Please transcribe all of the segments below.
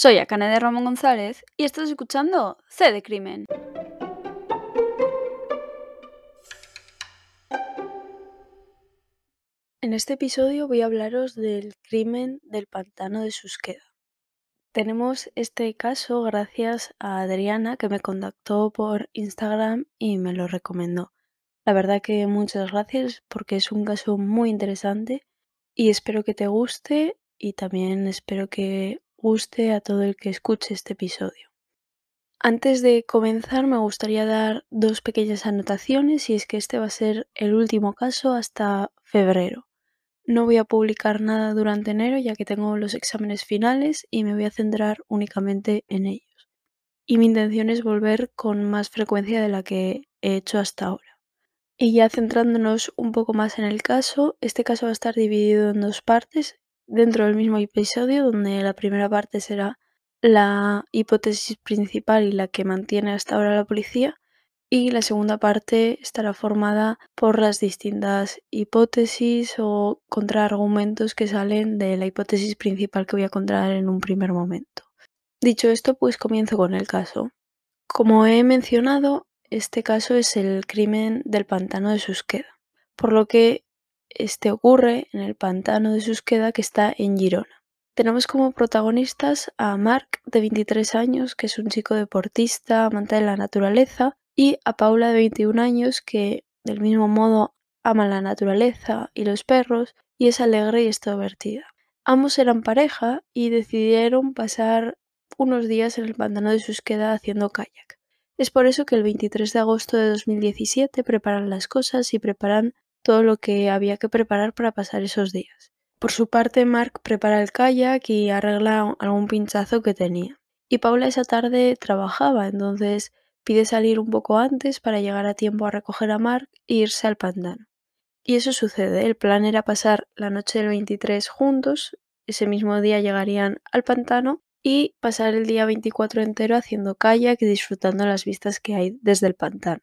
Soy Akane de Ramón González y estás escuchando C de Crimen. En este episodio voy a hablaros del crimen del pantano de Susqueda. Tenemos este caso gracias a Adriana que me contactó por Instagram y me lo recomendó. La verdad que muchas gracias porque es un caso muy interesante y espero que te guste y también espero que guste a todo el que escuche este episodio. Antes de comenzar me gustaría dar dos pequeñas anotaciones y es que este va a ser el último caso hasta febrero. No voy a publicar nada durante enero ya que tengo los exámenes finales y me voy a centrar únicamente en ellos. Y mi intención es volver con más frecuencia de la que he hecho hasta ahora. Y ya centrándonos un poco más en el caso, este caso va a estar dividido en dos partes dentro del mismo episodio, donde la primera parte será la hipótesis principal y la que mantiene hasta ahora la policía, y la segunda parte estará formada por las distintas hipótesis o contraargumentos que salen de la hipótesis principal que voy a contar en un primer momento. Dicho esto, pues comienzo con el caso. Como he mencionado, este caso es el crimen del pantano de Susqueda, por lo que este ocurre en el pantano de Susqueda que está en Girona. Tenemos como protagonistas a Marc, de 23 años, que es un chico deportista, amante de la naturaleza, y a Paula, de 21 años, que del mismo modo ama la naturaleza y los perros, y es alegre y extrovertida. Ambos eran pareja y decidieron pasar unos días en el pantano de Susqueda haciendo kayak. Es por eso que el 23 de agosto de 2017 preparan las cosas y preparan todo lo que había que preparar para pasar esos días. Por su parte, Mark prepara el kayak y arregla algún pinchazo que tenía. Y Paula esa tarde trabajaba, entonces pide salir un poco antes para llegar a tiempo a recoger a Mark e irse al pantano. Y eso sucede, el plan era pasar la noche del 23 juntos, ese mismo día llegarían al pantano y pasar el día 24 entero haciendo kayak y disfrutando las vistas que hay desde el pantano.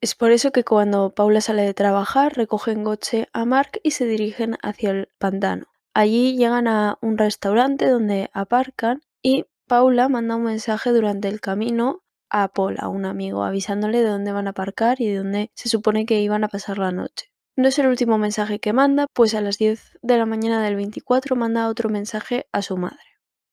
Es por eso que cuando Paula sale de trabajar, recogen coche a Mark y se dirigen hacia el pantano. Allí llegan a un restaurante donde aparcan y Paula manda un mensaje durante el camino a Paul, a un amigo, avisándole de dónde van a aparcar y de dónde se supone que iban a pasar la noche. No es el último mensaje que manda, pues a las 10 de la mañana del 24 manda otro mensaje a su madre.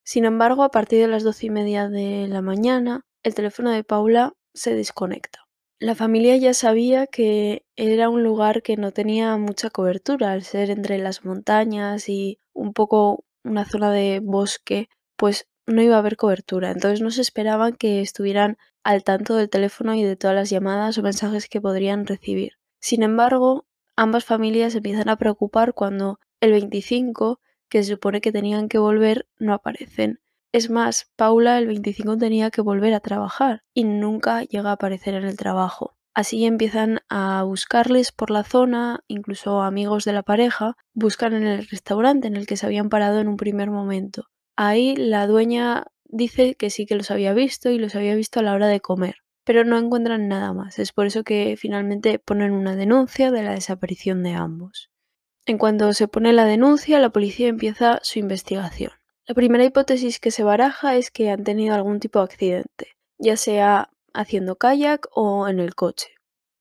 Sin embargo, a partir de las 12 y media de la mañana, el teléfono de Paula se desconecta. La familia ya sabía que era un lugar que no tenía mucha cobertura, al ser entre las montañas y un poco una zona de bosque, pues no iba a haber cobertura. Entonces no se esperaban que estuvieran al tanto del teléfono y de todas las llamadas o mensajes que podrían recibir. Sin embargo, ambas familias empiezan a preocupar cuando el 25, que se supone que tenían que volver, no aparecen. Es más, Paula el 25 tenía que volver a trabajar y nunca llega a aparecer en el trabajo. Así empiezan a buscarles por la zona, incluso amigos de la pareja, buscan en el restaurante en el que se habían parado en un primer momento. Ahí la dueña dice que sí que los había visto y los había visto a la hora de comer, pero no encuentran nada más. Es por eso que finalmente ponen una denuncia de la desaparición de ambos. En cuanto se pone la denuncia, la policía empieza su investigación. La primera hipótesis que se baraja es que han tenido algún tipo de accidente, ya sea haciendo kayak o en el coche.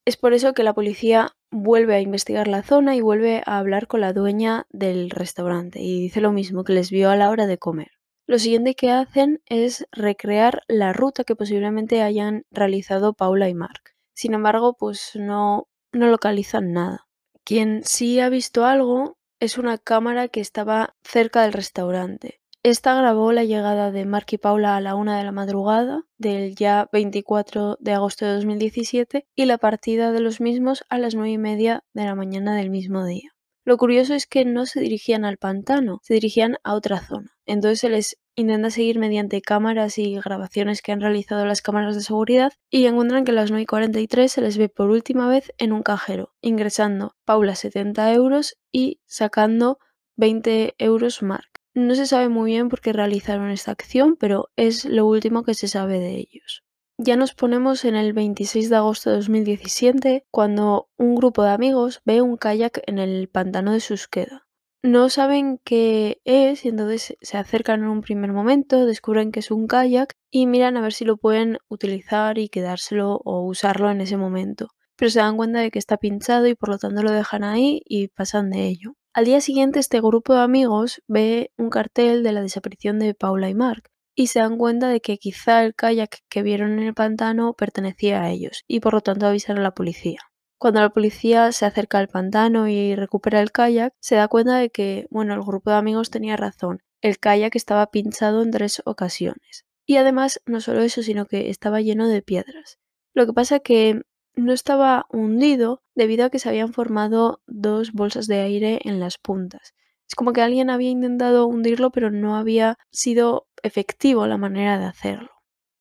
Es por eso que la policía vuelve a investigar la zona y vuelve a hablar con la dueña del restaurante y dice lo mismo que les vio a la hora de comer. Lo siguiente que hacen es recrear la ruta que posiblemente hayan realizado Paula y Mark. Sin embargo, pues no, localizan nada. Quien sí ha visto algo es una cámara que estaba cerca del restaurante. Esta grabó la llegada de Mark y Paula a la una de la madrugada del ya 24 de agosto de 2017 y la partida de los mismos a las nueve y media de la mañana del mismo día. Lo curioso es que no se dirigían al pantano, se dirigían a otra zona. Entonces se les intenta seguir mediante cámaras y grabaciones que han realizado las cámaras de seguridad y encuentran que a las 9 y 43 se les ve por última vez en un cajero, ingresando Paula 70 euros y sacando 20 euros Mark. No se sabe muy bien por qué realizaron esta acción, pero es lo último que se sabe de ellos. Ya nos ponemos en el 26 de agosto de 2017, cuando un grupo de amigos ve un kayak en el pantano de Susqueda. No saben qué es y entonces se acercan en un primer momento, descubren que es un kayak y miran a ver si lo pueden utilizar y quedárselo o usarlo en ese momento. Pero se dan cuenta de que está pinchado y por lo tanto lo dejan ahí y pasan de ello. Al día siguiente este grupo de amigos ve un cartel de la desaparición de Paula y Mark y se dan cuenta de que quizá el kayak que vieron en el pantano pertenecía a ellos y por lo tanto avisan a la policía. Cuando la policía se acerca al pantano y recupera el kayak, se da cuenta de que, bueno, el grupo de amigos tenía razón. El kayak estaba pinchado en tres ocasiones. Y además, no solo eso, sino que estaba lleno de piedras. Lo que pasa que no estaba hundido debido a que se habían formado dos bolsas de aire en las puntas. Es como que alguien había intentado hundirlo, pero no había sido efectivo la manera de hacerlo.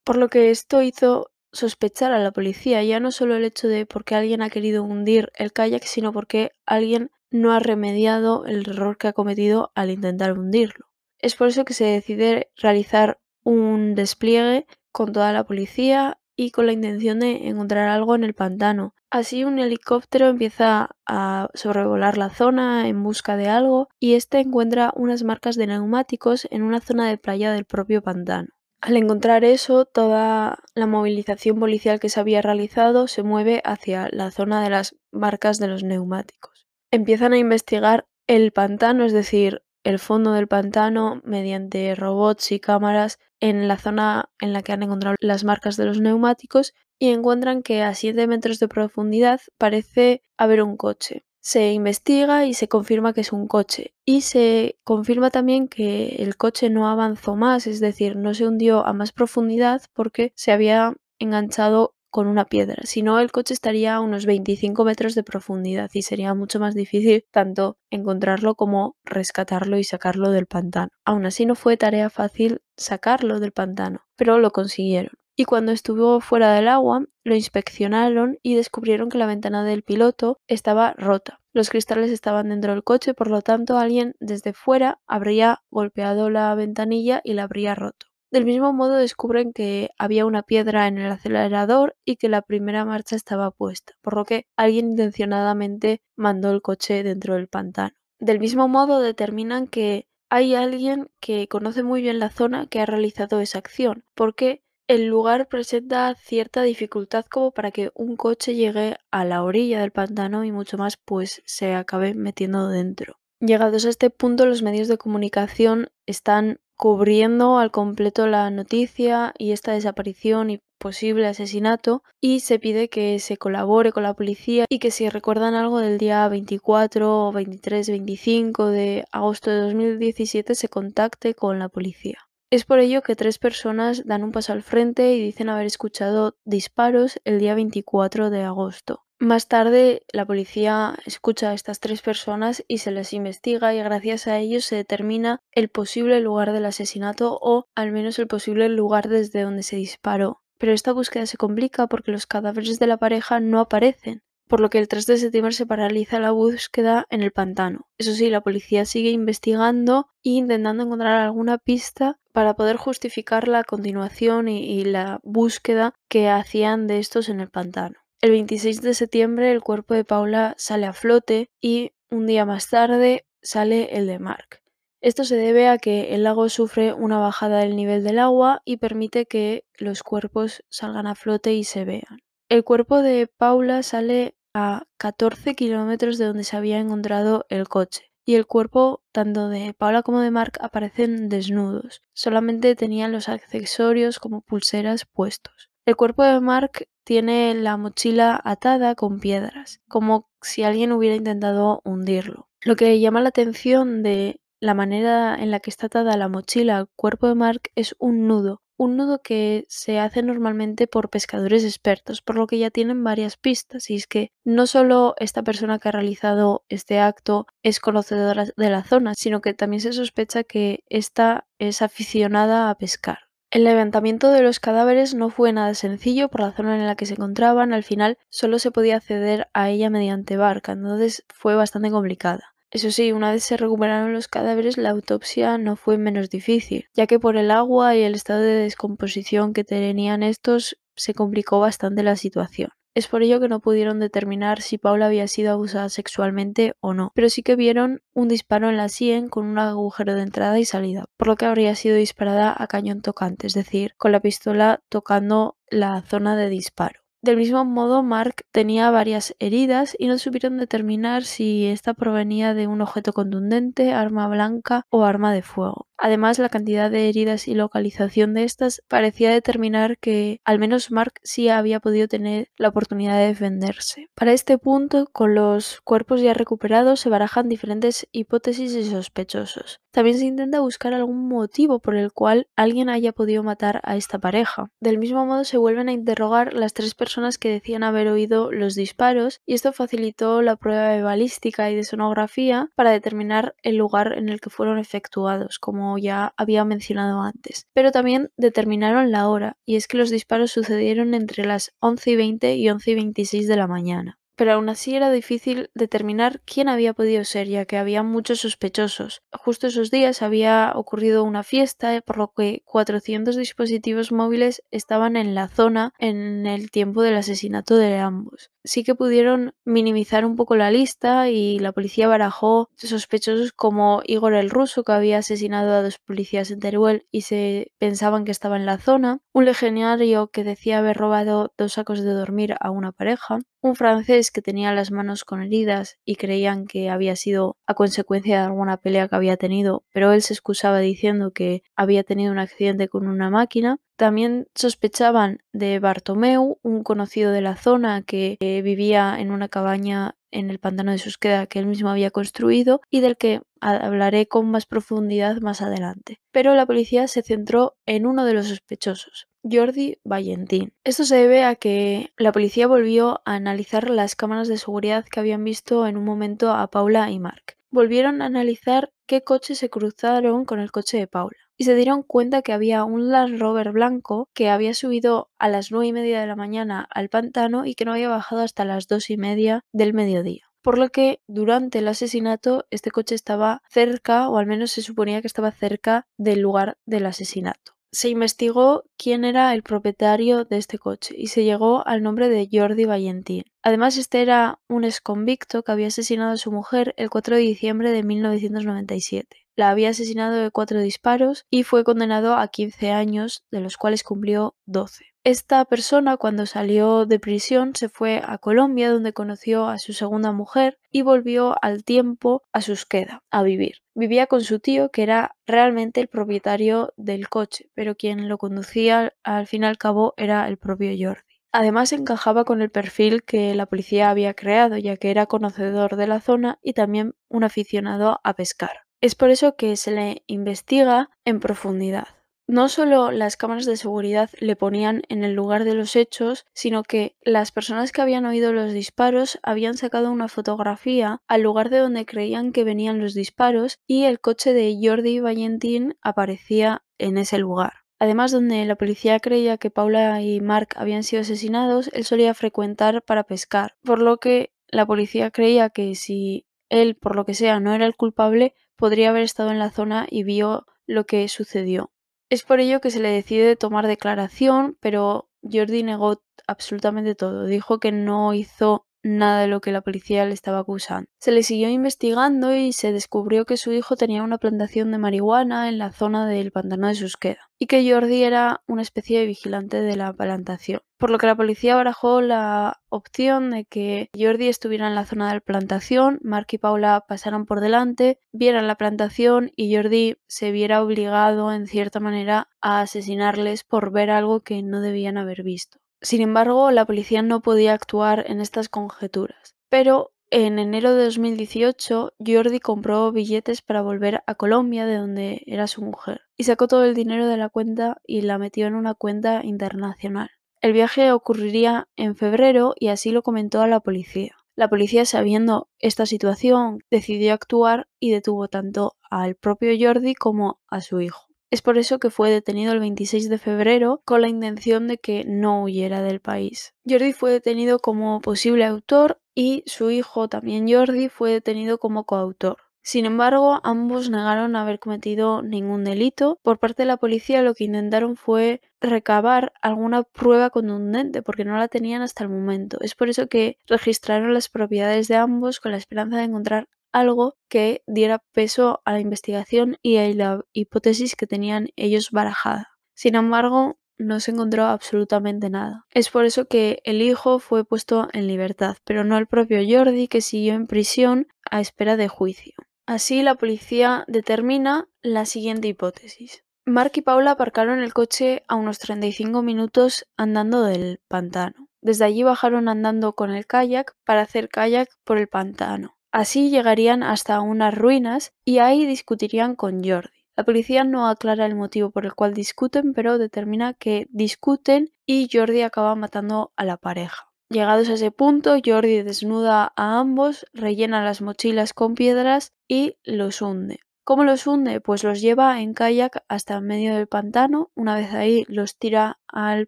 Por lo que esto hizo sospechar a la policía, ya no solo el hecho de por qué alguien ha querido hundir el kayak, sino porque alguien no ha remediado el error que ha cometido al intentar hundirlo. Es por eso que se decide realizar un despliegue con toda la policía y con la intención de encontrar algo en el pantano. Así un helicóptero empieza a sobrevolar la zona en busca de algo y este encuentra unas marcas de neumáticos en una zona de playa del propio pantano. Al encontrar eso, toda la movilización policial que se había realizado se mueve hacia la zona de las marcas de los neumáticos. Empiezan a investigar el pantano, es decir, el fondo del pantano, mediante robots y cámaras en la zona en la que han encontrado las marcas de los neumáticos y encuentran que a 7 metros de profundidad parece haber un coche se investiga y se confirma que es un coche. Y se confirma también que el coche no avanzó más, es decir, no se hundió a más profundidad porque se había enganchado con una piedra. Si no, el coche estaría a unos 25 metros de profundidad y sería mucho más difícil tanto encontrarlo como rescatarlo y sacarlo del pantano. Aún así no fue tarea fácil sacarlo del pantano, pero lo consiguieron y cuando estuvo fuera del agua lo inspeccionaron y descubrieron que la ventana del piloto estaba rota. Los cristales estaban dentro del coche, por lo tanto alguien desde fuera habría golpeado la ventanilla y la habría roto. Del mismo modo descubren que había una piedra en el acelerador y que la primera marcha estaba puesta, por lo que alguien intencionadamente mandó el coche dentro del pantano. Del mismo modo determinan que hay alguien que conoce muy bien la zona que ha realizado esa acción, porque el lugar presenta cierta dificultad como para que un coche llegue a la orilla del pantano y mucho más pues se acabe metiendo dentro. Llegados a este punto los medios de comunicación están cubriendo al completo la noticia y esta desaparición y posible asesinato y se pide que se colabore con la policía y que si recuerdan algo del día 24 o 23, 25 de agosto de 2017 se contacte con la policía. Es por ello que tres personas dan un paso al frente y dicen haber escuchado disparos el día 24 de agosto. Más tarde, la policía escucha a estas tres personas y se les investiga y gracias a ellos se determina el posible lugar del asesinato o al menos el posible lugar desde donde se disparó. Pero esta búsqueda se complica porque los cadáveres de la pareja no aparecen por lo que el 3 de septiembre se paraliza la búsqueda en el pantano. Eso sí, la policía sigue investigando e intentando encontrar alguna pista para poder justificar la continuación y, la búsqueda que hacían de estos en el pantano. El 26 de septiembre el cuerpo de Paula sale a flote y un día más tarde sale el de Mark. Esto se debe a que el lago sufre una bajada del nivel del agua y permite que los cuerpos salgan a flote y se vean. El cuerpo de Paula sale a 14 kilómetros de donde se había encontrado el coche, y el cuerpo tanto de Paula como de Mark aparecen desnudos, solamente tenían los accesorios como pulseras puestos. El cuerpo de Mark tiene la mochila atada con piedras, como si alguien hubiera intentado hundirlo. Lo que llama la atención de la manera en la que está atada la mochila al cuerpo de Mark es un nudo, un nudo que se hace normalmente por pescadores expertos, por lo que ya tienen varias pistas. Y es que no solo esta persona que ha realizado este acto es conocedora de la zona, sino que también se sospecha que esta es aficionada a pescar. El levantamiento de los cadáveres no fue nada sencillo por la zona en la que se encontraban, al final solo se podía acceder a ella mediante barca, entonces fue bastante complicada. Eso sí, una vez se recuperaron los cadáveres, la autopsia no fue menos difícil, ya que por el agua y el estado de descomposición que tenían estos se complicó bastante la situación. Es por ello que no pudieron determinar si Paula había sido abusada sexualmente o no, pero sí que vieron un disparo en la sien con un agujero de entrada y salida, por lo que habría sido disparada a cañón tocante, es decir, con la pistola tocando la zona de disparo. Del mismo modo, Mark tenía varias heridas y no supieron determinar si esta provenía de un objeto contundente, arma blanca o arma de fuego. Además, la cantidad de heridas y localización de estas parecía determinar que al menos Mark sí había podido tener la oportunidad de defenderse. Para este punto, con los cuerpos ya recuperados, se barajan diferentes hipótesis y sospechosos. También se intenta buscar algún motivo por el cual alguien haya podido matar a esta pareja. Del mismo modo, se vuelven a interrogar las tres personas que decían haber oído los disparos y esto facilitó la prueba de balística y de sonografía para determinar el lugar en el que fueron efectuados, como ya había mencionado antes. Pero también determinaron la hora, y es que los disparos sucedieron entre las 11 y 20 y 11 y 26 de la mañana pero aún así era difícil determinar quién había podido ser, ya que había muchos sospechosos. Justo esos días había ocurrido una fiesta, por lo que 400 dispositivos móviles estaban en la zona en el tiempo del asesinato de ambos. Sí que pudieron minimizar un poco la lista y la policía barajó sospechosos como Igor el ruso, que había asesinado a dos policías en Teruel y se pensaban que estaba en la zona, un legionario que decía haber robado dos sacos de dormir a una pareja, un francés que tenía las manos con heridas y creían que había sido a consecuencia de alguna pelea que había tenido, pero él se excusaba diciendo que había tenido un accidente con una máquina. También sospechaban de Bartomeu, un conocido de la zona que eh, vivía en una cabaña en el pantano de Susqueda que él mismo había construido y del que hablaré con más profundidad más adelante. Pero la policía se centró en uno de los sospechosos, Jordi Valentín. Esto se debe a que la policía volvió a analizar las cámaras de seguridad que habían visto en un momento a Paula y Mark. Volvieron a analizar qué coches se cruzaron con el coche de Paula y se dieron cuenta que había un Land Rover blanco que había subido a las nueve y media de la mañana al pantano y que no había bajado hasta las dos y media del mediodía por lo que durante el asesinato este coche estaba cerca, o al menos se suponía que estaba cerca del lugar del asesinato se investigó quién era el propietario de este coche y se llegó al nombre de Jordi Valentín. Además, este era un exconvicto que había asesinado a su mujer el 4 de diciembre de 1997. La había asesinado de cuatro disparos y fue condenado a 15 años, de los cuales cumplió 12. Esta persona cuando salió de prisión se fue a Colombia donde conoció a su segunda mujer y volvió al tiempo a Susqueda a vivir. Vivía con su tío que era realmente el propietario del coche, pero quien lo conducía al fin y al cabo era el propio Jordi. Además encajaba con el perfil que la policía había creado, ya que era conocedor de la zona y también un aficionado a pescar. Es por eso que se le investiga en profundidad. No solo las cámaras de seguridad le ponían en el lugar de los hechos, sino que las personas que habían oído los disparos habían sacado una fotografía al lugar de donde creían que venían los disparos y el coche de Jordi Valentín aparecía en ese lugar. Además, donde la policía creía que Paula y Mark habían sido asesinados, él solía frecuentar para pescar, por lo que la policía creía que si él, por lo que sea, no era el culpable, podría haber estado en la zona y vio lo que sucedió. Es por ello que se le decide tomar declaración, pero Jordi negó absolutamente todo. Dijo que no hizo nada de lo que la policía le estaba acusando. Se le siguió investigando y se descubrió que su hijo tenía una plantación de marihuana en la zona del pantano de Susqueda y que Jordi era una especie de vigilante de la plantación. Por lo que la policía barajó la opción de que Jordi estuviera en la zona de la plantación, Mark y Paula pasaran por delante, vieran la plantación y Jordi se viera obligado en cierta manera a asesinarles por ver algo que no debían haber visto. Sin embargo, la policía no podía actuar en estas conjeturas. Pero en enero de 2018, Jordi compró billetes para volver a Colombia, de donde era su mujer, y sacó todo el dinero de la cuenta y la metió en una cuenta internacional. El viaje ocurriría en febrero y así lo comentó a la policía. La policía, sabiendo esta situación, decidió actuar y detuvo tanto al propio Jordi como a su hijo. Es por eso que fue detenido el 26 de febrero con la intención de que no huyera del país. Jordi fue detenido como posible autor y su hijo también Jordi fue detenido como coautor. Sin embargo, ambos negaron haber cometido ningún delito. Por parte de la policía lo que intentaron fue recabar alguna prueba contundente porque no la tenían hasta el momento. Es por eso que registraron las propiedades de ambos con la esperanza de encontrar algo que diera peso a la investigación y a la hipótesis que tenían ellos barajada. Sin embargo, no se encontró absolutamente nada. Es por eso que el hijo fue puesto en libertad, pero no el propio Jordi que siguió en prisión a espera de juicio. Así la policía determina la siguiente hipótesis. Mark y Paula aparcaron el coche a unos 35 minutos andando del pantano. Desde allí bajaron andando con el kayak para hacer kayak por el pantano. Así llegarían hasta unas ruinas y ahí discutirían con Jordi. La policía no aclara el motivo por el cual discuten, pero determina que discuten y Jordi acaba matando a la pareja. Llegados a ese punto, Jordi desnuda a ambos, rellena las mochilas con piedras y los hunde. ¿Cómo los hunde? Pues los lleva en kayak hasta medio del pantano, una vez ahí los tira al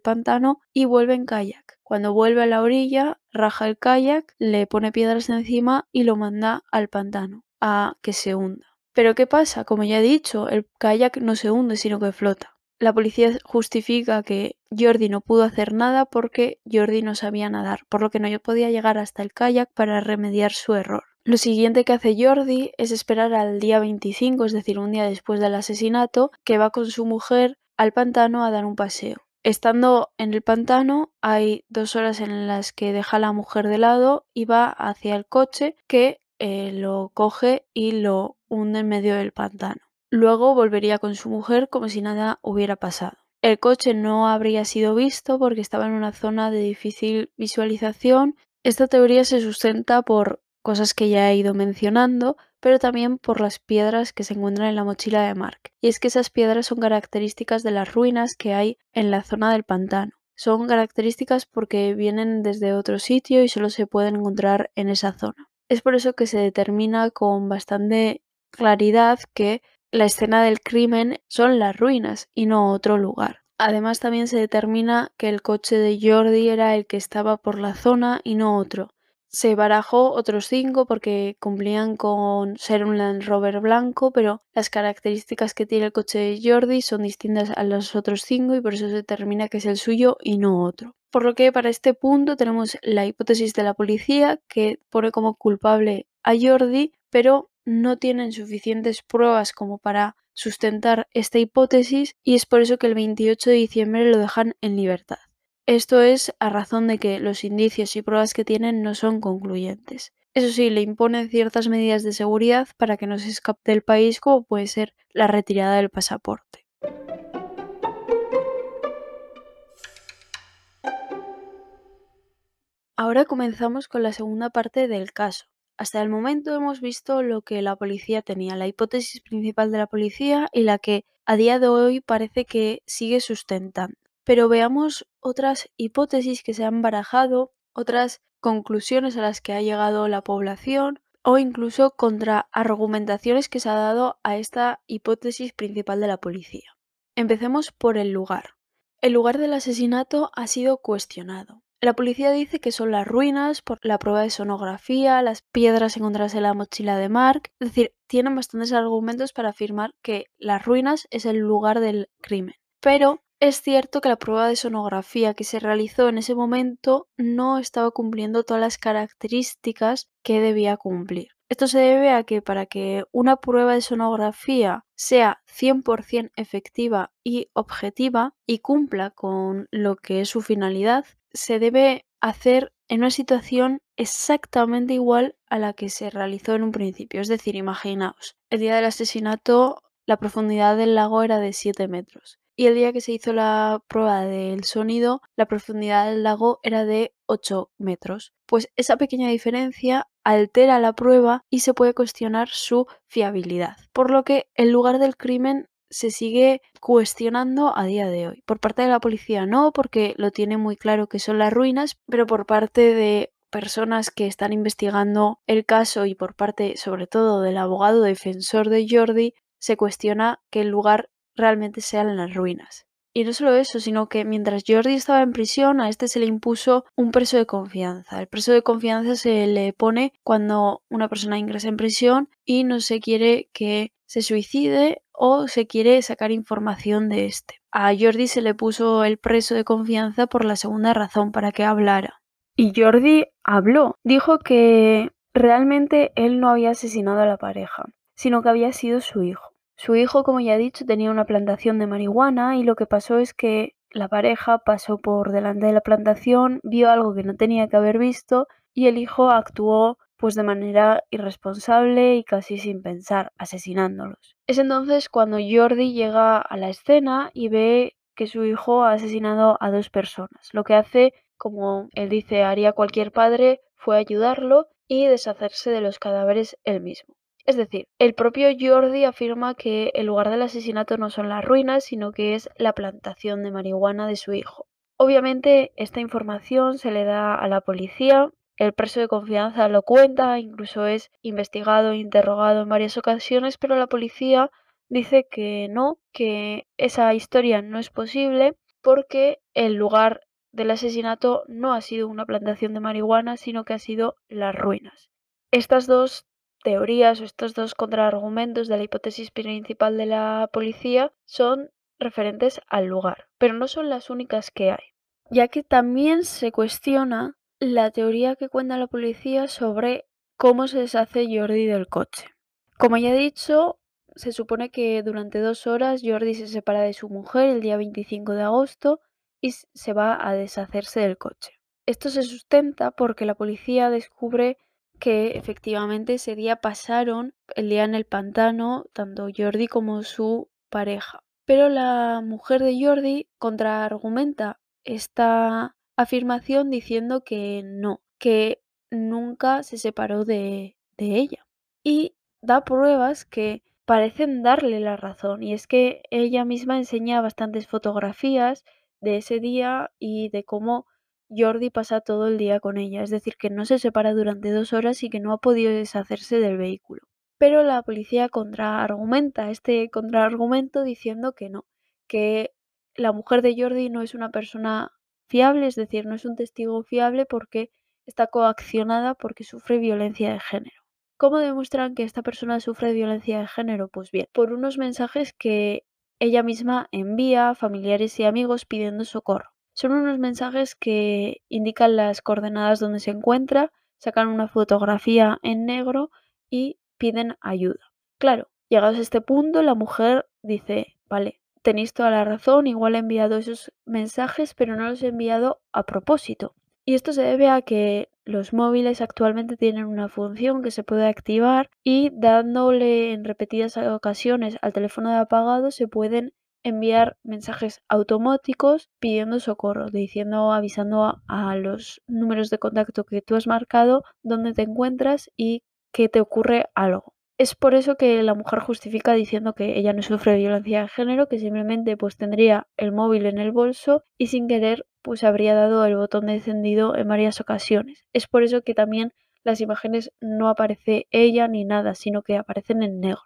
pantano y vuelve en kayak. Cuando vuelve a la orilla, raja el kayak, le pone piedras encima y lo manda al pantano a que se hunda. Pero ¿qué pasa? Como ya he dicho, el kayak no se hunde, sino que flota. La policía justifica que Jordi no pudo hacer nada porque Jordi no sabía nadar, por lo que no podía llegar hasta el kayak para remediar su error. Lo siguiente que hace Jordi es esperar al día 25, es decir, un día después del asesinato, que va con su mujer al pantano a dar un paseo. Estando en el pantano, hay dos horas en las que deja a la mujer de lado y va hacia el coche que eh, lo coge y lo hunde en medio del pantano. Luego volvería con su mujer como si nada hubiera pasado. El coche no habría sido visto porque estaba en una zona de difícil visualización. Esta teoría se sustenta por cosas que ya he ido mencionando, pero también por las piedras que se encuentran en la mochila de Mark. Y es que esas piedras son características de las ruinas que hay en la zona del pantano. Son características porque vienen desde otro sitio y solo se pueden encontrar en esa zona. Es por eso que se determina con bastante claridad que la escena del crimen son las ruinas y no otro lugar. Además también se determina que el coche de Jordi era el que estaba por la zona y no otro. Se barajó otros cinco porque cumplían con ser un Land Rover blanco, pero las características que tiene el coche de Jordi son distintas a los otros cinco y por eso se determina que es el suyo y no otro. Por lo que para este punto tenemos la hipótesis de la policía que pone como culpable a Jordi, pero no tienen suficientes pruebas como para sustentar esta hipótesis y es por eso que el 28 de diciembre lo dejan en libertad. Esto es a razón de que los indicios y pruebas que tienen no son concluyentes. Eso sí, le imponen ciertas medidas de seguridad para que no se escape del país como puede ser la retirada del pasaporte. Ahora comenzamos con la segunda parte del caso, hasta el momento hemos visto lo que la policía tenía, la hipótesis principal de la policía y la que a día de hoy parece que sigue sustentando. Pero veamos otras hipótesis que se han barajado, otras conclusiones a las que ha llegado la población o incluso contraargumentaciones que se ha dado a esta hipótesis principal de la policía. Empecemos por el lugar. El lugar del asesinato ha sido cuestionado. La policía dice que son las ruinas por la prueba de sonografía, las piedras encontradas en la mochila de Mark. Es decir, tienen bastantes argumentos para afirmar que las ruinas es el lugar del crimen. Pero es cierto que la prueba de sonografía que se realizó en ese momento no estaba cumpliendo todas las características que debía cumplir. Esto se debe a que para que una prueba de sonografía sea 100% efectiva y objetiva y cumpla con lo que es su finalidad, se debe hacer en una situación exactamente igual a la que se realizó en un principio. Es decir, imaginaos, el día del asesinato la profundidad del lago era de 7 metros y el día que se hizo la prueba del sonido la profundidad del lago era de 8 metros. Pues esa pequeña diferencia altera la prueba y se puede cuestionar su fiabilidad. Por lo que el lugar del crimen se sigue cuestionando a día de hoy. Por parte de la policía no, porque lo tiene muy claro que son las ruinas, pero por parte de personas que están investigando el caso y por parte sobre todo del abogado defensor de Jordi, se cuestiona que el lugar realmente sean las ruinas. Y no solo eso, sino que mientras Jordi estaba en prisión, a este se le impuso un preso de confianza. El preso de confianza se le pone cuando una persona ingresa en prisión y no se quiere que se suicide o se quiere sacar información de este. A Jordi se le puso el preso de confianza por la segunda razón, para que hablara. Y Jordi habló, dijo que realmente él no había asesinado a la pareja, sino que había sido su hijo. Su hijo, como ya he dicho, tenía una plantación de marihuana y lo que pasó es que la pareja pasó por delante de la plantación, vio algo que no tenía que haber visto y el hijo actuó pues de manera irresponsable y casi sin pensar, asesinándolos. Es entonces cuando Jordi llega a la escena y ve que su hijo ha asesinado a dos personas. Lo que hace, como él dice, haría cualquier padre, fue ayudarlo y deshacerse de los cadáveres él mismo. Es decir, el propio Jordi afirma que el lugar del asesinato no son las ruinas, sino que es la plantación de marihuana de su hijo. Obviamente esta información se le da a la policía, el preso de confianza lo cuenta, incluso es investigado e interrogado en varias ocasiones, pero la policía dice que no, que esa historia no es posible porque el lugar del asesinato no ha sido una plantación de marihuana, sino que ha sido las ruinas. Estas dos teorías o estos dos contraargumentos de la hipótesis principal de la policía son referentes al lugar, pero no son las únicas que hay, ya que también se cuestiona la teoría que cuenta la policía sobre cómo se deshace Jordi del coche. Como ya he dicho, se supone que durante dos horas Jordi se separa de su mujer el día 25 de agosto y se va a deshacerse del coche. Esto se sustenta porque la policía descubre que efectivamente ese día pasaron el día en el pantano tanto Jordi como su pareja. Pero la mujer de Jordi contraargumenta esta afirmación diciendo que no, que nunca se separó de, de ella. Y da pruebas que parecen darle la razón y es que ella misma enseña bastantes fotografías de ese día y de cómo Jordi pasa todo el día con ella, es decir, que no se separa durante dos horas y que no ha podido deshacerse del vehículo. Pero la policía contraargumenta este contraargumento diciendo que no, que la mujer de Jordi no es una persona fiable, es decir, no es un testigo fiable porque está coaccionada porque sufre violencia de género. ¿Cómo demuestran que esta persona sufre violencia de género? Pues bien, por unos mensajes que ella misma envía a familiares y amigos pidiendo socorro. Son unos mensajes que indican las coordenadas donde se encuentra, sacan una fotografía en negro y piden ayuda. Claro, llegados a este punto, la mujer dice, vale, tenéis toda la razón, igual he enviado esos mensajes, pero no los he enviado a propósito. Y esto se debe a que los móviles actualmente tienen una función que se puede activar y dándole en repetidas ocasiones al teléfono de apagado se pueden enviar mensajes automáticos pidiendo socorro, diciendo, avisando a, los números de contacto que tú has marcado dónde te encuentras y que te ocurre algo. Es por eso que la mujer justifica diciendo que ella no sufre violencia de género, que simplemente pues tendría el móvil en el bolso y sin querer pues habría dado el botón de encendido en varias ocasiones. Es por eso que también las imágenes no aparece ella ni nada, sino que aparecen en negro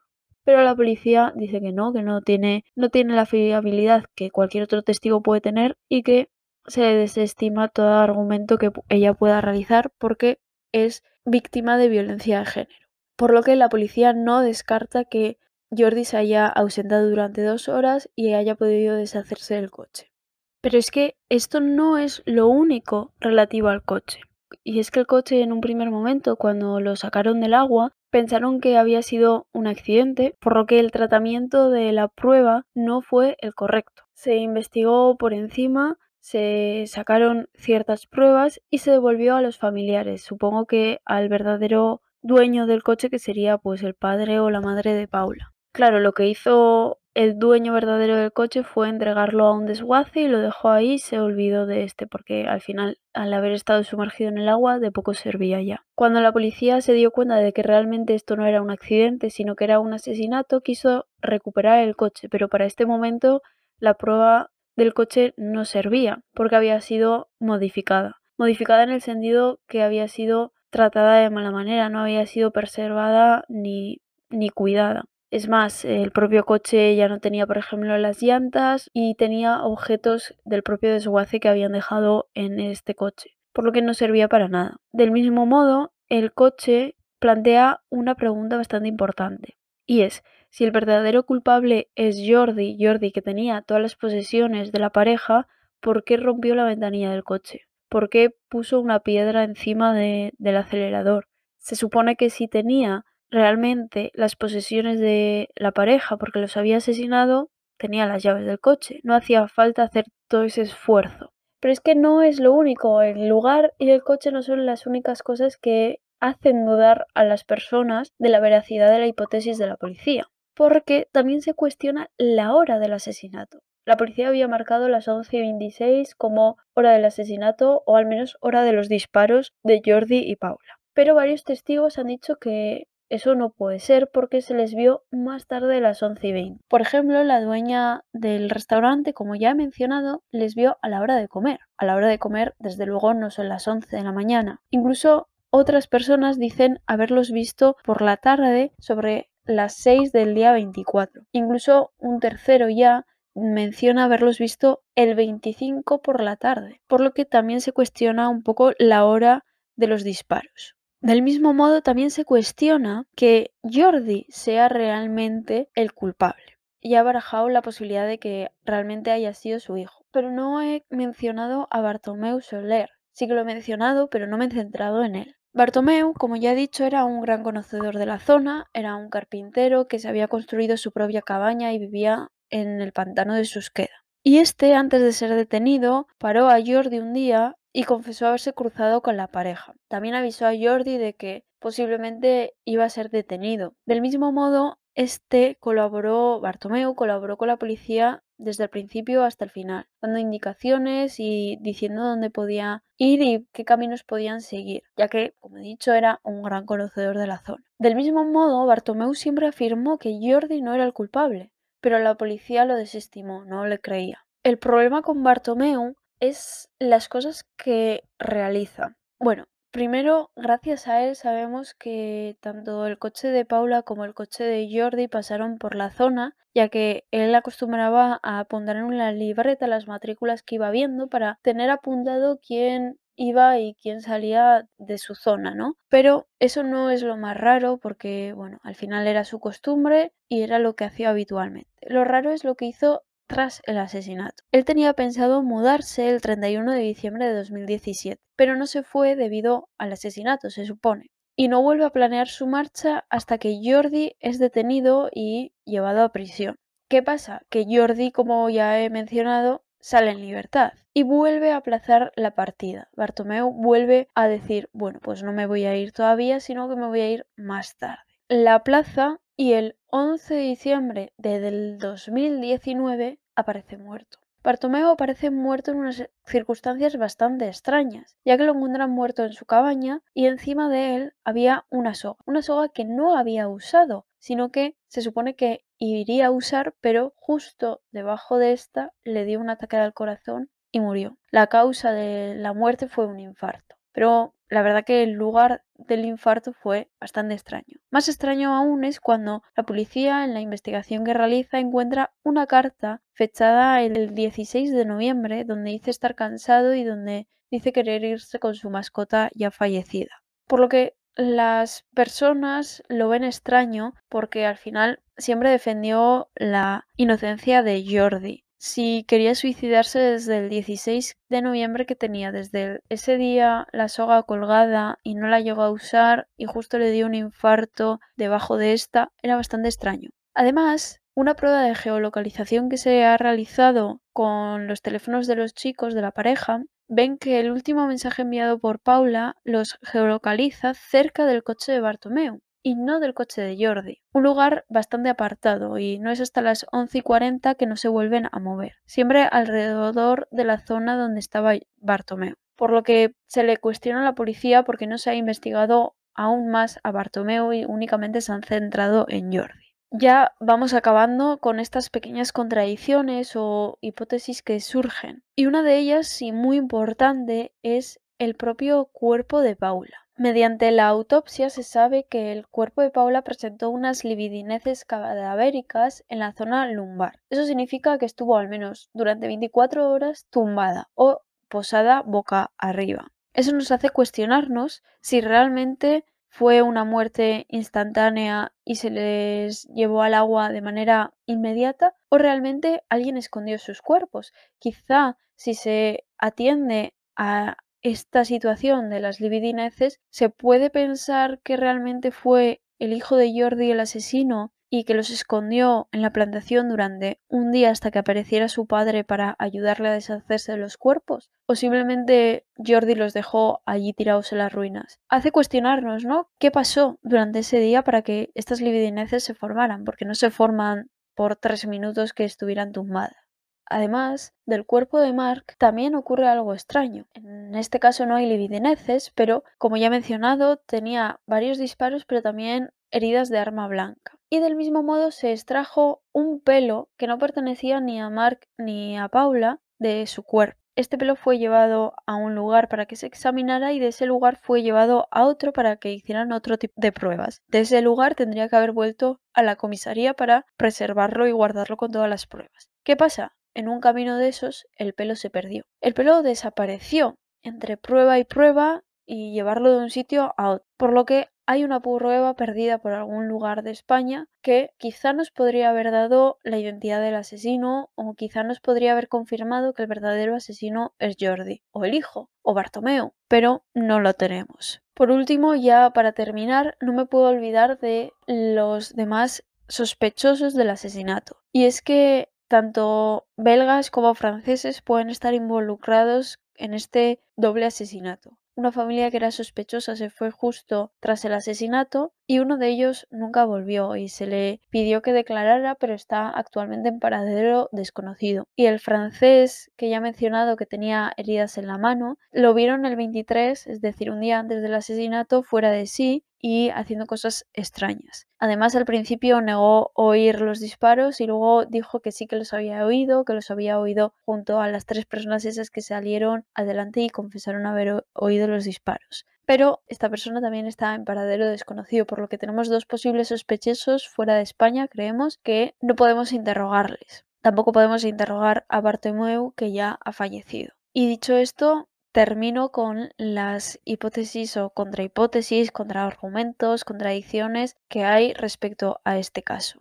pero la policía dice que no, que no tiene, no tiene la fiabilidad que cualquier otro testigo puede tener y que se desestima todo argumento que ella pueda realizar porque es víctima de violencia de género. Por lo que la policía no descarta que Jordi se haya ausentado durante dos horas y haya podido deshacerse del coche. Pero es que esto no es lo único relativo al coche. Y es que el coche en un primer momento, cuando lo sacaron del agua, pensaron que había sido un accidente, por lo que el tratamiento de la prueba no fue el correcto. Se investigó por encima, se sacaron ciertas pruebas y se devolvió a los familiares, supongo que al verdadero dueño del coche que sería pues el padre o la madre de Paula. Claro, lo que hizo el dueño verdadero del coche fue entregarlo a un desguace y lo dejó ahí y se olvidó de este porque al final al haber estado sumergido en el agua de poco servía ya. Cuando la policía se dio cuenta de que realmente esto no era un accidente sino que era un asesinato quiso recuperar el coche pero para este momento la prueba del coche no servía porque había sido modificada. Modificada en el sentido que había sido tratada de mala manera, no había sido preservada ni, ni cuidada. Es más, el propio coche ya no tenía, por ejemplo, las llantas y tenía objetos del propio desguace que habían dejado en este coche, por lo que no servía para nada. Del mismo modo, el coche plantea una pregunta bastante importante, y es, si el verdadero culpable es Jordi, Jordi que tenía todas las posesiones de la pareja, ¿por qué rompió la ventanilla del coche? ¿Por qué puso una piedra encima del acelerador? Se supone que si tenía realmente las posesiones de la pareja porque los había asesinado, tenía las llaves del coche. No hacía falta hacer todo ese esfuerzo. Pero es que no es lo único. El lugar y el coche no son las únicas cosas que hacen dudar a las personas de la veracidad de la hipótesis de la policía. Porque también se cuestiona la hora del asesinato. La policía había marcado las 11 y 26 como hora del asesinato o al menos hora de los disparos de Jordi y Paula. Pero varios testigos han dicho que eso no puede ser porque se les vio más tarde de las 11 y 20. Por ejemplo, la dueña del restaurante, como ya he mencionado, les vio a la hora de comer. A la hora de comer, desde luego, no son las 11 de la mañana. Incluso otras personas dicen haberlos visto por la tarde sobre las 6 del día 24. Incluso un tercero ya menciona haberlos visto el 25 por la tarde, por lo que también se cuestiona un poco la hora de los disparos. Del mismo modo, también se cuestiona que Jordi sea realmente el culpable. Y ha barajado la posibilidad de que realmente haya sido su hijo. Pero no he mencionado a Bartomeu Soler. Sí que lo he mencionado, pero no me he centrado en él. Bartomeu, como ya he dicho, era un gran conocedor de la zona, era un carpintero que se había construido su propia cabaña y vivía en el pantano de Susqueda. Y este, antes de ser detenido, paró a Jordi un día y confesó haberse cruzado con la pareja. También avisó a Jordi de que posiblemente iba a ser detenido. Del mismo modo, este colaboró, Bartomeu colaboró con la policía desde el principio hasta el final, dando indicaciones y diciendo dónde podía ir y qué caminos podían seguir, ya que, como he dicho, era un gran conocedor de la zona. Del mismo modo, Bartomeu siempre afirmó que Jordi no era el culpable, pero la policía lo desestimó, no le creía. El problema con Bartomeu es las cosas que realiza. Bueno, primero, gracias a él sabemos que tanto el coche de Paula como el coche de Jordi pasaron por la zona, ya que él acostumbraba a apuntar en una libreta las matrículas que iba viendo para tener apuntado quién iba y quién salía de su zona, ¿no? Pero eso no es lo más raro porque, bueno, al final era su costumbre y era lo que hacía habitualmente. Lo raro es lo que hizo tras el asesinato. Él tenía pensado mudarse el 31 de diciembre de 2017, pero no se fue debido al asesinato, se supone. Y no vuelve a planear su marcha hasta que Jordi es detenido y llevado a prisión. ¿Qué pasa? Que Jordi, como ya he mencionado, sale en libertad y vuelve a aplazar la partida. Bartomeu vuelve a decir, bueno, pues no me voy a ir todavía, sino que me voy a ir más tarde. La plaza y el 11 de diciembre de del 2019 aparece muerto. Bartomeu aparece muerto en unas circunstancias bastante extrañas, ya que lo encuentran muerto en su cabaña y encima de él había una soga, una soga que no había usado, sino que se supone que iría a usar, pero justo debajo de esta le dio un ataque al corazón y murió. La causa de la muerte fue un infarto. Pero la verdad que el lugar del infarto fue bastante extraño. Más extraño aún es cuando la policía en la investigación que realiza encuentra una carta fechada el 16 de noviembre donde dice estar cansado y donde dice querer irse con su mascota ya fallecida. Por lo que las personas lo ven extraño porque al final siempre defendió la inocencia de Jordi si quería suicidarse desde el 16 de noviembre que tenía desde ese día la soga colgada y no la llegó a usar y justo le dio un infarto debajo de esta, era bastante extraño. Además, una prueba de geolocalización que se ha realizado con los teléfonos de los chicos de la pareja ven que el último mensaje enviado por Paula los geolocaliza cerca del coche de Bartomeu y no del coche de Jordi. Un lugar bastante apartado y no es hasta las 11 y 40 que no se vuelven a mover, siempre alrededor de la zona donde estaba Bartomeu. Por lo que se le cuestiona a la policía porque no se ha investigado aún más a Bartomeu y únicamente se han centrado en Jordi. Ya vamos acabando con estas pequeñas contradicciones o hipótesis que surgen. Y una de ellas, y muy importante, es el propio cuerpo de Paula. Mediante la autopsia se sabe que el cuerpo de Paula presentó unas lividineces cadavéricas en la zona lumbar. Eso significa que estuvo al menos durante 24 horas tumbada o posada boca arriba. Eso nos hace cuestionarnos si realmente fue una muerte instantánea y se les llevó al agua de manera inmediata o realmente alguien escondió sus cuerpos. Quizá si se atiende a esta situación de las libidineces, se puede pensar que realmente fue el hijo de Jordi el asesino y que los escondió en la plantación durante un día hasta que apareciera su padre para ayudarle a deshacerse de los cuerpos? ¿O simplemente Jordi los dejó allí tirados en las ruinas? Hace cuestionarnos, ¿no? ¿Qué pasó durante ese día para que estas libidineces se formaran? Porque no se forman por tres minutos que estuvieran tumbadas. Además del cuerpo de Mark, también ocurre algo extraño. En este caso no hay libidineces, pero como ya he mencionado, tenía varios disparos, pero también heridas de arma blanca. Y del mismo modo se extrajo un pelo que no pertenecía ni a Mark ni a Paula de su cuerpo. Este pelo fue llevado a un lugar para que se examinara y de ese lugar fue llevado a otro para que hicieran otro tipo de pruebas. De ese lugar tendría que haber vuelto a la comisaría para preservarlo y guardarlo con todas las pruebas. ¿Qué pasa? En un camino de esos el pelo se perdió. El pelo desapareció entre prueba y prueba y llevarlo de un sitio a otro. Por lo que hay una prueba perdida por algún lugar de España que quizá nos podría haber dado la identidad del asesino o quizá nos podría haber confirmado que el verdadero asesino es Jordi o el hijo o Bartomeu, pero no lo tenemos. Por último, ya para terminar, no me puedo olvidar de los demás sospechosos del asesinato. Y es que tanto belgas como franceses pueden estar involucrados en este doble asesinato una familia que era sospechosa se fue justo tras el asesinato y uno de ellos nunca volvió y se le pidió que declarara pero está actualmente en paradero desconocido. Y el francés que ya he mencionado que tenía heridas en la mano, lo vieron el 23, es decir, un día antes del asesinato, fuera de sí y haciendo cosas extrañas. Además, al principio negó oír los disparos y luego dijo que sí que los había oído, que los había oído junto a las tres personas esas que salieron adelante y confesaron haber oído los disparos. Pero esta persona también está en paradero desconocido, por lo que tenemos dos posibles sospechosos fuera de España, creemos que no podemos interrogarles. Tampoco podemos interrogar a Bartomeu, que ya ha fallecido. Y dicho esto, termino con las hipótesis o contrahipótesis, contraargumentos, contradicciones que hay respecto a este caso.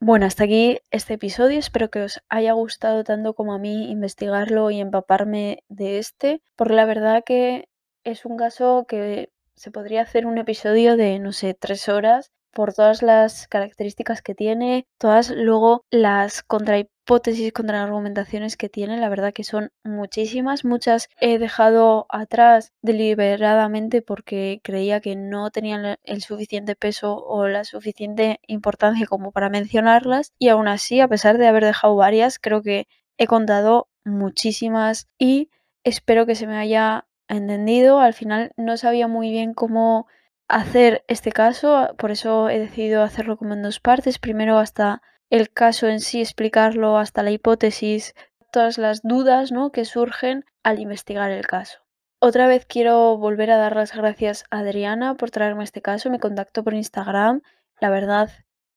Bueno, hasta aquí este episodio. Espero que os haya gustado tanto como a mí investigarlo y empaparme de este, porque la verdad que es un caso que se podría hacer un episodio de, no sé, tres horas por todas las características que tiene, todas luego las contrahipótesis, contraargumentaciones que tiene, la verdad que son muchísimas, muchas he dejado atrás deliberadamente porque creía que no tenían el suficiente peso o la suficiente importancia como para mencionarlas y aún así, a pesar de haber dejado varias, creo que he contado muchísimas y espero que se me haya entendido. Al final no sabía muy bien cómo hacer este caso, por eso he decidido hacerlo como en dos partes. Primero hasta el caso en sí, explicarlo, hasta la hipótesis, todas las dudas ¿no? que surgen al investigar el caso. Otra vez quiero volver a dar las gracias a Adriana por traerme este caso. Me contactó por Instagram. La verdad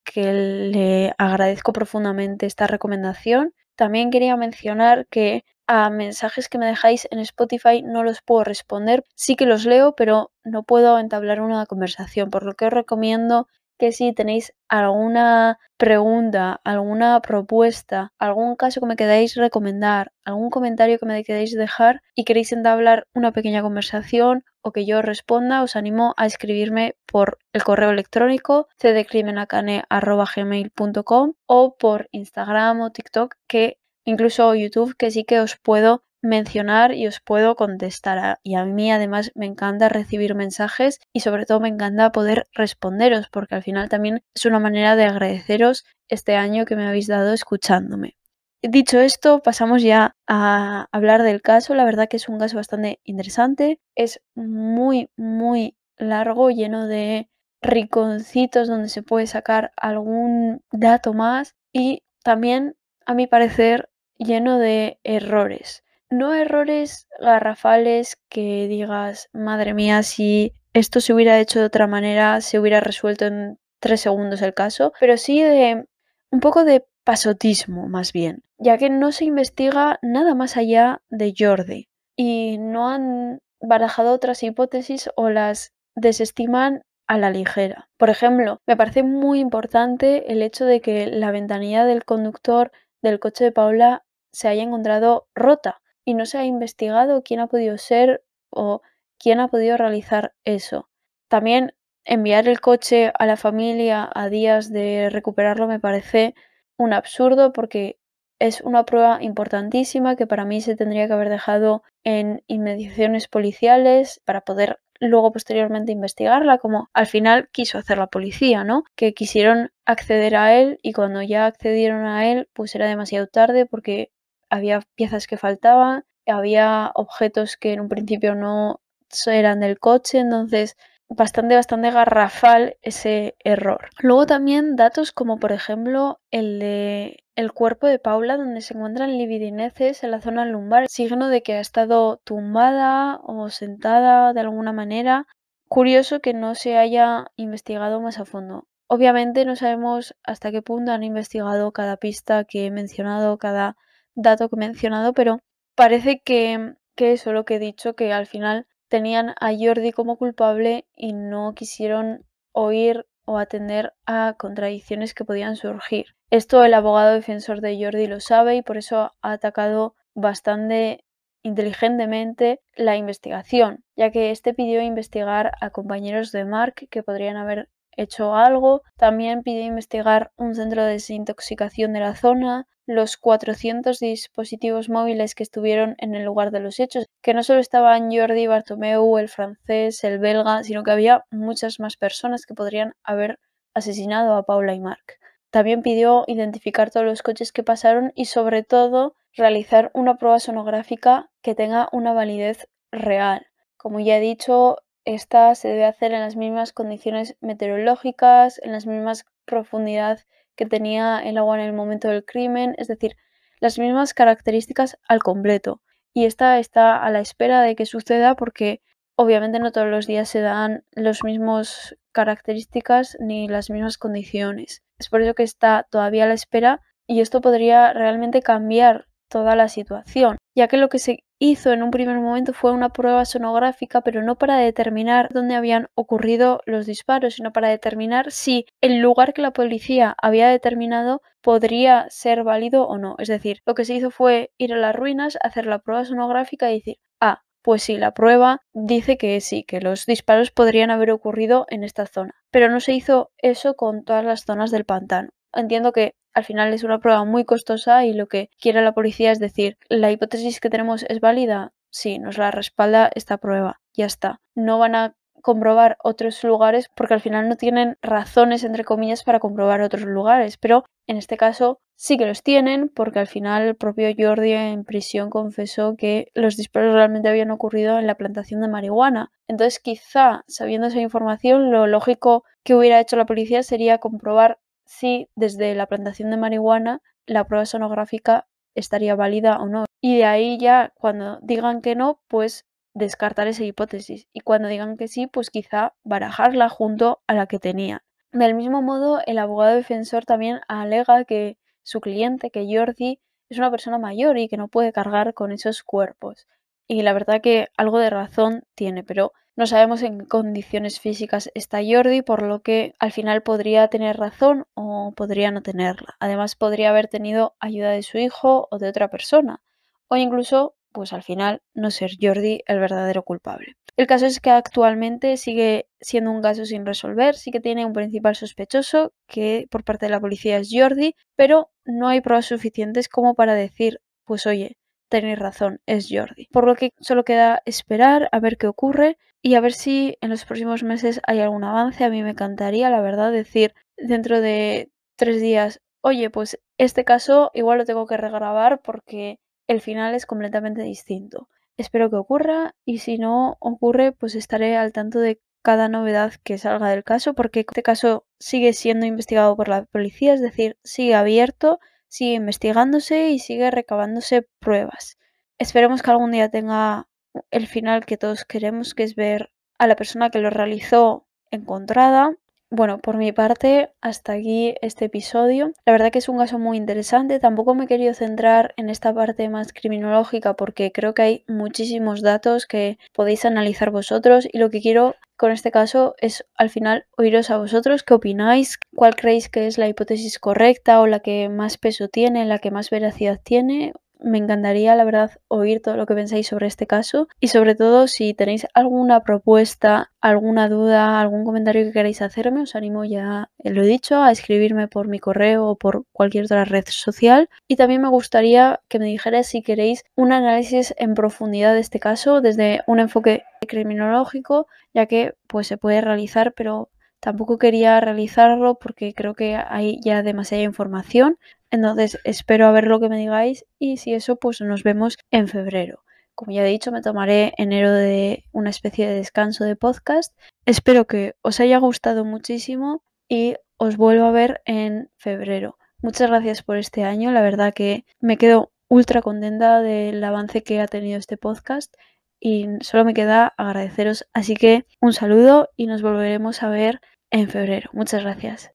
que le agradezco profundamente esta recomendación. También quería mencionar que a mensajes que me dejáis en Spotify no los puedo responder. Sí que los leo, pero no puedo entablar una conversación, por lo que os recomiendo que si tenéis alguna pregunta, alguna propuesta, algún caso que me queráis recomendar, algún comentario que me queráis dejar y queréis entablar una pequeña conversación o que yo responda, os animo a escribirme por el correo electrónico cdcrimenacane.gmail.com o por Instagram o TikTok que incluso YouTube que sí que os puedo mencionar y os puedo contestar. Y a mí además me encanta recibir mensajes y sobre todo me encanta poder responderos porque al final también es una manera de agradeceros este año que me habéis dado escuchándome. Dicho esto, pasamos ya a hablar del caso. La verdad que es un caso bastante interesante. Es muy, muy largo, lleno de rinconcitos donde se puede sacar algún dato más y también, a mi parecer, lleno de errores. No errores garrafales que digas, madre mía, si esto se hubiera hecho de otra manera, se hubiera resuelto en tres segundos el caso, pero sí de un poco de pasotismo más bien, ya que no se investiga nada más allá de Jordi y no han barajado otras hipótesis o las desestiman a la ligera. Por ejemplo, me parece muy importante el hecho de que la ventanilla del conductor del coche de Paula se haya encontrado rota y no se ha investigado quién ha podido ser o quién ha podido realizar eso. También enviar el coche a la familia a días de recuperarlo me parece un absurdo porque es una prueba importantísima que para mí se tendría que haber dejado en inmediaciones policiales para poder luego posteriormente investigarla, como al final quiso hacer la policía, ¿no? Que quisieron acceder a él y cuando ya accedieron a él, pues era demasiado tarde porque había piezas que faltaban, había objetos que en un principio no eran del coche, entonces bastante, bastante garrafal ese error. Luego también datos como por ejemplo el de el cuerpo de Paula donde se encuentran libidineces en la zona lumbar, signo de que ha estado tumbada o sentada de alguna manera. Curioso que no se haya investigado más a fondo. Obviamente no sabemos hasta qué punto han investigado cada pista que he mencionado, cada dato que he mencionado, pero parece que, que eso lo que he dicho, que al final tenían a Jordi como culpable y no quisieron oír o atender a contradicciones que podían surgir. Esto el abogado defensor de Jordi lo sabe y por eso ha atacado bastante inteligentemente la investigación, ya que este pidió investigar a compañeros de Mark que podrían haber hecho algo, también pidió investigar un centro de desintoxicación de la zona, los 400 dispositivos móviles que estuvieron en el lugar de los hechos, que no solo estaban Jordi, Bartomeu, el francés, el belga, sino que había muchas más personas que podrían haber asesinado a Paula y Mark. También pidió identificar todos los coches que pasaron y sobre todo realizar una prueba sonográfica que tenga una validez real. Como ya he dicho, esta se debe hacer en las mismas condiciones meteorológicas, en las mismas profundidad que tenía el agua en el momento del crimen, es decir, las mismas características al completo. Y esta está a la espera de que suceda porque obviamente no todos los días se dan las mismas características ni las mismas condiciones. Es por eso que está todavía a la espera y esto podría realmente cambiar toda la situación, ya que lo que se hizo en un primer momento fue una prueba sonográfica, pero no para determinar dónde habían ocurrido los disparos, sino para determinar si el lugar que la policía había determinado podría ser válido o no. Es decir, lo que se hizo fue ir a las ruinas, hacer la prueba sonográfica y decir, ah, pues sí, la prueba dice que sí, que los disparos podrían haber ocurrido en esta zona. Pero no se hizo eso con todas las zonas del pantano. Entiendo que al final es una prueba muy costosa y lo que quiere la policía es decir, la hipótesis que tenemos es válida, sí, nos la respalda esta prueba, ya está. No van a comprobar otros lugares porque al final no tienen razones, entre comillas, para comprobar otros lugares, pero en este caso sí que los tienen porque al final el propio Jordi en prisión confesó que los disparos realmente habían ocurrido en la plantación de marihuana. Entonces quizá, sabiendo esa información, lo lógico que hubiera hecho la policía sería comprobar si desde la plantación de marihuana la prueba sonográfica estaría válida o no. Y de ahí ya cuando digan que no, pues descartar esa hipótesis. Y cuando digan que sí, pues quizá barajarla junto a la que tenía. Del mismo modo, el abogado defensor también alega que su cliente, que Jordi, es una persona mayor y que no puede cargar con esos cuerpos. Y la verdad que algo de razón tiene, pero no sabemos en qué condiciones físicas está Jordi, por lo que al final podría tener razón o podría no tenerla. Además, podría haber tenido ayuda de su hijo o de otra persona. O incluso, pues al final, no ser Jordi el verdadero culpable. El caso es que actualmente sigue siendo un caso sin resolver, sí que tiene un principal sospechoso, que por parte de la policía es Jordi, pero no hay pruebas suficientes como para decir, pues oye, tenéis razón, es Jordi. Por lo que solo queda esperar a ver qué ocurre y a ver si en los próximos meses hay algún avance. A mí me encantaría, la verdad, decir dentro de tres días, oye, pues este caso igual lo tengo que regrabar porque el final es completamente distinto. Espero que ocurra y si no ocurre, pues estaré al tanto de cada novedad que salga del caso porque este caso sigue siendo investigado por la policía, es decir, sigue abierto, sigue investigándose y sigue recabándose pruebas. Esperemos que algún día tenga el final que todos queremos, que es ver a la persona que lo realizó encontrada bueno, por mi parte, hasta aquí este episodio. La verdad que es un caso muy interesante. Tampoco me he querido centrar en esta parte más criminológica porque creo que hay muchísimos datos que podéis analizar vosotros y lo que quiero con este caso es al final oíros a vosotros qué opináis, cuál creéis que es la hipótesis correcta o la que más peso tiene, la que más veracidad tiene me encantaría, la verdad, oír todo lo que pensáis sobre este caso y sobre todo si tenéis alguna propuesta, alguna duda, algún comentario que queráis hacerme, os animo ya, eh, lo he dicho, a escribirme por mi correo o por cualquier otra red social. Y también me gustaría que me dijerais si queréis un análisis en profundidad de este caso desde un enfoque criminológico, ya que pues se puede realizar, pero tampoco quería realizarlo porque creo que hay ya demasiada información. Entonces espero a ver lo que me digáis y si eso pues nos vemos en febrero. Como ya he dicho, me tomaré enero de una especie de descanso de podcast. Espero que os haya gustado muchísimo y os vuelvo a ver en febrero. Muchas gracias por este año, la verdad que me quedo ultra contenta del avance que ha tenido este podcast y solo me queda agradeceros. Así que un saludo y nos volveremos a ver en febrero. Muchas gracias.